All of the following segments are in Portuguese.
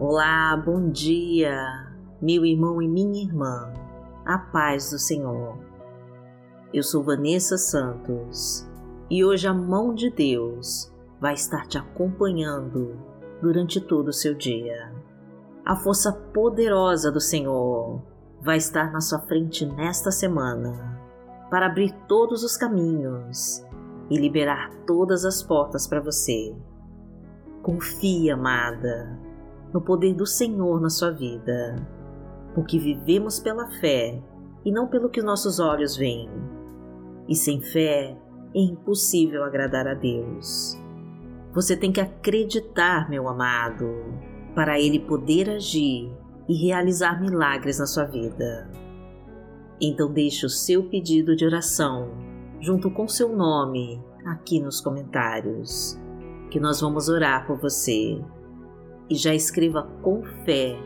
Olá, bom dia, meu irmão e minha irmã, a paz do Senhor. Eu sou Vanessa Santos e hoje a mão de Deus vai estar te acompanhando durante todo o seu dia. A força poderosa do Senhor vai estar na sua frente nesta semana para abrir todos os caminhos e liberar todas as portas para você. Confia, amada no poder do Senhor na sua vida, porque vivemos pela fé e não pelo que nossos olhos veem. E sem fé é impossível agradar a Deus. Você tem que acreditar, meu amado, para Ele poder agir e realizar milagres na sua vida. Então deixe o seu pedido de oração junto com seu nome aqui nos comentários, que nós vamos orar por você e já escreva com fé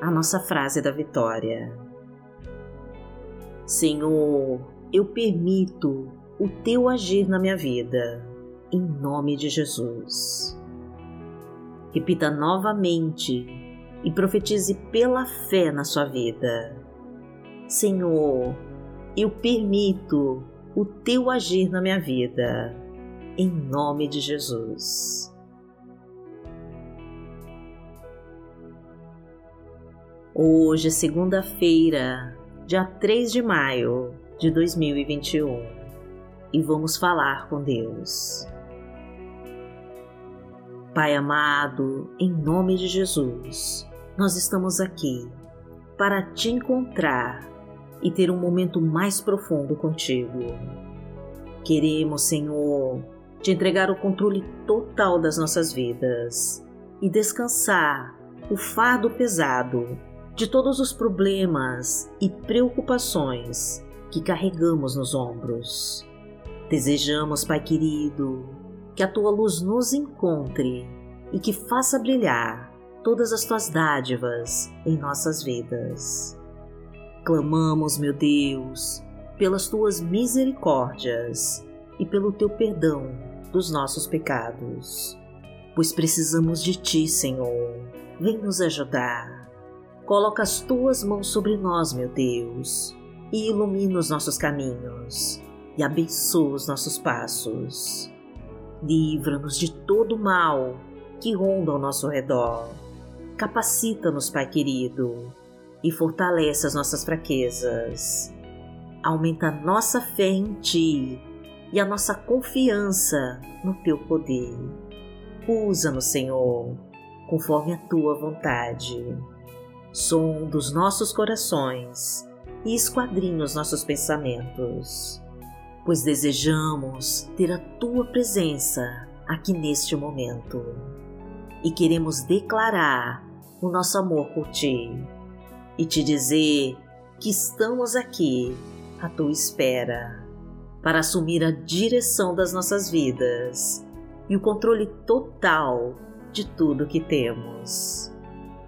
a nossa frase da vitória. Senhor, eu permito o teu agir na minha vida, em nome de Jesus. Repita novamente e profetize pela fé na sua vida. Senhor, eu permito o teu agir na minha vida, em nome de Jesus. Hoje é segunda-feira, dia 3 de maio de 2021 e vamos falar com Deus. Pai amado, em nome de Jesus, nós estamos aqui para te encontrar e ter um momento mais profundo contigo. Queremos, Senhor, te entregar o controle total das nossas vidas e descansar o fardo pesado de todos os problemas e preocupações que carregamos nos ombros. Desejamos, Pai querido, que a tua luz nos encontre e que faça brilhar todas as tuas dádivas em nossas vidas. Clamamos, meu Deus, pelas tuas misericórdias e pelo teu perdão dos nossos pecados, pois precisamos de ti, Senhor. Vem nos ajudar Coloca as tuas mãos sobre nós, meu Deus, e ilumina os nossos caminhos e abençoa os nossos passos. Livra-nos de todo mal que ronda ao nosso redor. Capacita-nos, Pai querido, e fortalece as nossas fraquezas. Aumenta a nossa fé em Ti e a nossa confiança no Teu poder. Usa-nos, Senhor, conforme a Tua vontade som dos nossos corações e esquadrinha os nossos pensamentos, pois desejamos ter a tua presença aqui neste momento. E queremos declarar o nosso amor por ti. E te dizer que estamos aqui à tua espera para assumir a direção das nossas vidas e o controle total de tudo que temos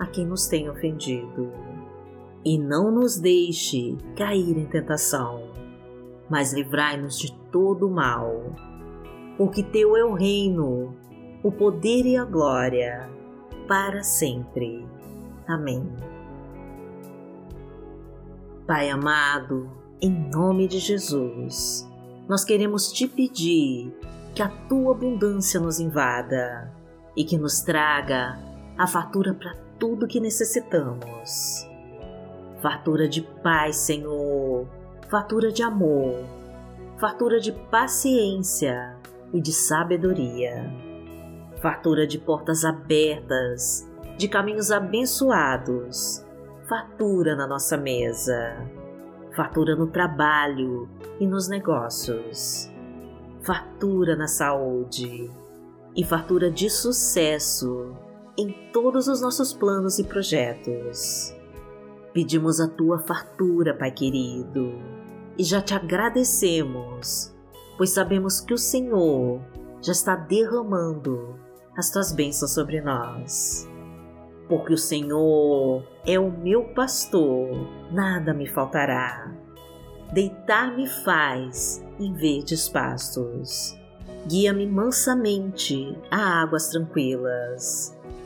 a quem nos tem ofendido. E não nos deixe cair em tentação, mas livrai-nos de todo o mal. Porque Teu é o reino, o poder e a glória, para sempre. Amém. Pai amado, em nome de Jesus, nós queremos te pedir que a tua abundância nos invada e que nos traga a fatura para tudo que necessitamos. Fartura de paz, Senhor, fartura de amor, fartura de paciência e de sabedoria, fartura de portas abertas, de caminhos abençoados, fartura na nossa mesa, fartura no trabalho e nos negócios, fartura na saúde. E fartura de sucesso em todos os nossos planos e projetos. Pedimos a tua fartura, Pai querido, e já te agradecemos, pois sabemos que o Senhor já está derramando as tuas bênçãos sobre nós. Porque o Senhor é o meu pastor, nada me faltará. Deitar-me faz em verdes pastos. Guia-me mansamente a águas tranquilas.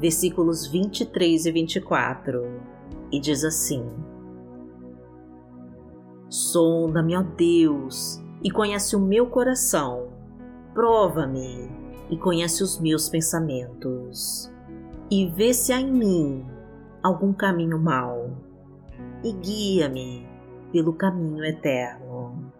versículos 23 e 24, e diz assim: Sonda-me, ó Deus, e conhece o meu coração, prova-me e conhece os meus pensamentos, e vê se há em mim algum caminho mau, e guia-me pelo caminho eterno.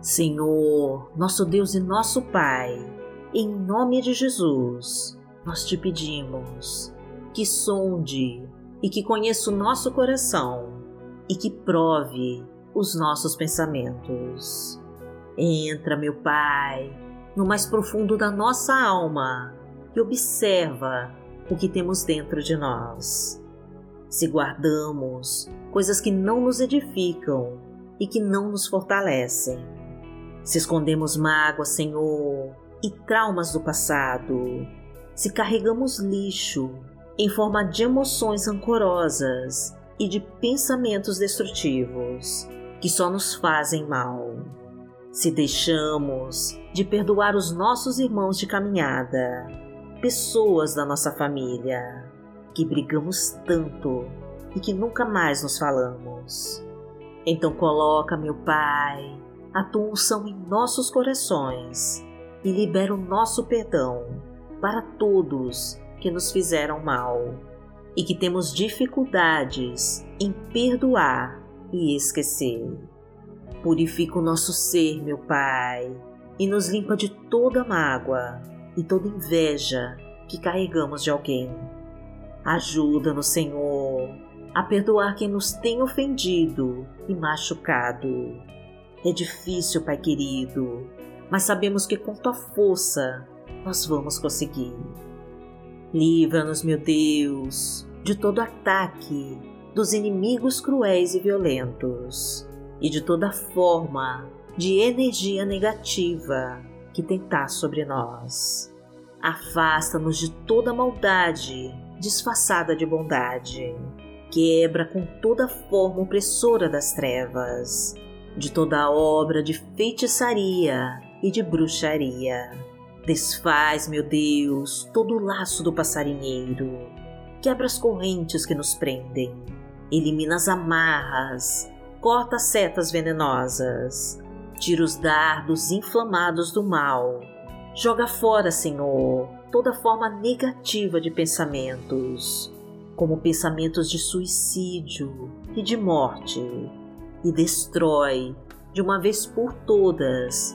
Senhor, nosso Deus e nosso Pai, em nome de Jesus, nós te pedimos que sonde e que conheça o nosso coração e que prove os nossos pensamentos. Entra, meu Pai, no mais profundo da nossa alma e observa o que temos dentro de nós. Se guardamos coisas que não nos edificam e que não nos fortalecem, se escondemos mágoas, Senhor, e traumas do passado, se carregamos lixo em forma de emoções rancorosas e de pensamentos destrutivos que só nos fazem mal se deixamos de perdoar os nossos irmãos de caminhada, pessoas da nossa família, que brigamos tanto e que nunca mais nos falamos. Então coloca, meu Pai, a tua unção em nossos corações e libera o nosso perdão para todos que nos fizeram mal e que temos dificuldades em perdoar e esquecer. Purifica o nosso ser, meu Pai, e nos limpa de toda mágoa e toda inveja que carregamos de alguém. Ajuda-nos, Senhor, a perdoar quem nos tem ofendido e machucado. É difícil, Pai querido, mas sabemos que com tua força nós vamos conseguir. Livra-nos, meu Deus, de todo ataque dos inimigos cruéis e violentos e de toda forma de energia negativa que tentar sobre nós. Afasta-nos de toda maldade disfarçada de bondade. Quebra com toda forma opressora das trevas, de toda obra de feitiçaria e de bruxaria. Desfaz, meu Deus, todo o laço do passarinheiro. Quebra as correntes que nos prendem. Elimina as amarras corta setas venenosas, tira os dardos inflamados do mal, joga fora, Senhor, toda forma negativa de pensamentos, como pensamentos de suicídio e de morte, e destrói de uma vez por todas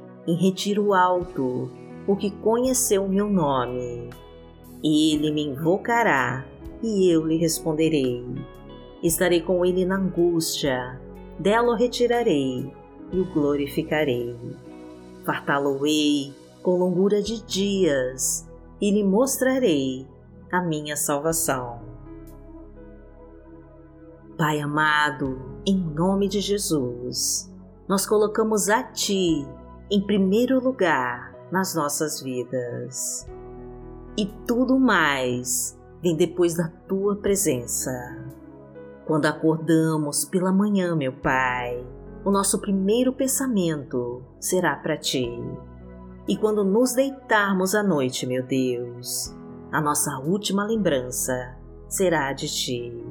em retiro alto, porque conheceu meu nome. Ele me invocará e eu lhe responderei. Estarei com ele na angústia, dela o retirarei e o glorificarei. Fartá-lo-ei com longura de dias e lhe mostrarei a minha salvação. Pai amado, em nome de Jesus, nós colocamos a Ti em primeiro lugar nas nossas vidas. E tudo mais vem depois da Tua presença. Quando acordamos pela manhã, meu Pai, o nosso primeiro pensamento será para Ti. E quando nos deitarmos à noite, meu Deus, a nossa última lembrança será de Ti.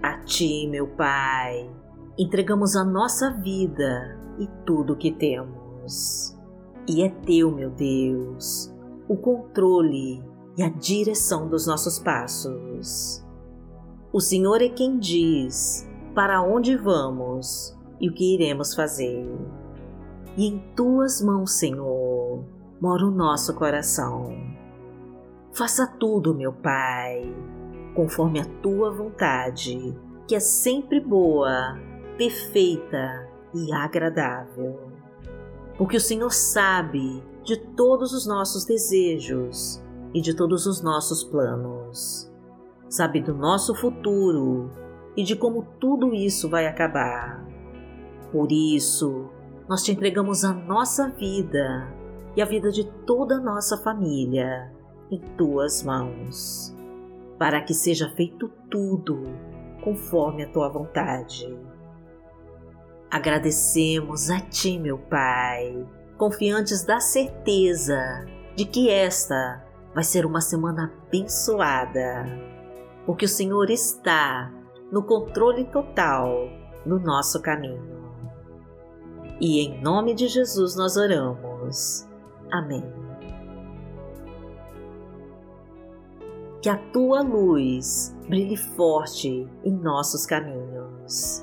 A Ti, meu Pai, entregamos a nossa vida e tudo o que temos. E é Teu, meu Deus, o controle e a direção dos nossos passos. O Senhor é quem diz para onde vamos e o que iremos fazer. E em Tuas mãos, Senhor, mora o nosso coração. Faça tudo, meu Pai conforme a tua vontade, que é sempre boa, perfeita e agradável. Porque o Senhor sabe de todos os nossos desejos e de todos os nossos planos. Sabe do nosso futuro e de como tudo isso vai acabar. Por isso, nós te entregamos a nossa vida e a vida de toda a nossa família em tuas mãos para que seja feito tudo conforme a tua vontade. Agradecemos a Ti, meu Pai, confiantes da certeza de que esta vai ser uma semana abençoada, porque o Senhor está no controle total no nosso caminho. E em nome de Jesus nós oramos. Amém. que a tua luz brilhe forte em nossos caminhos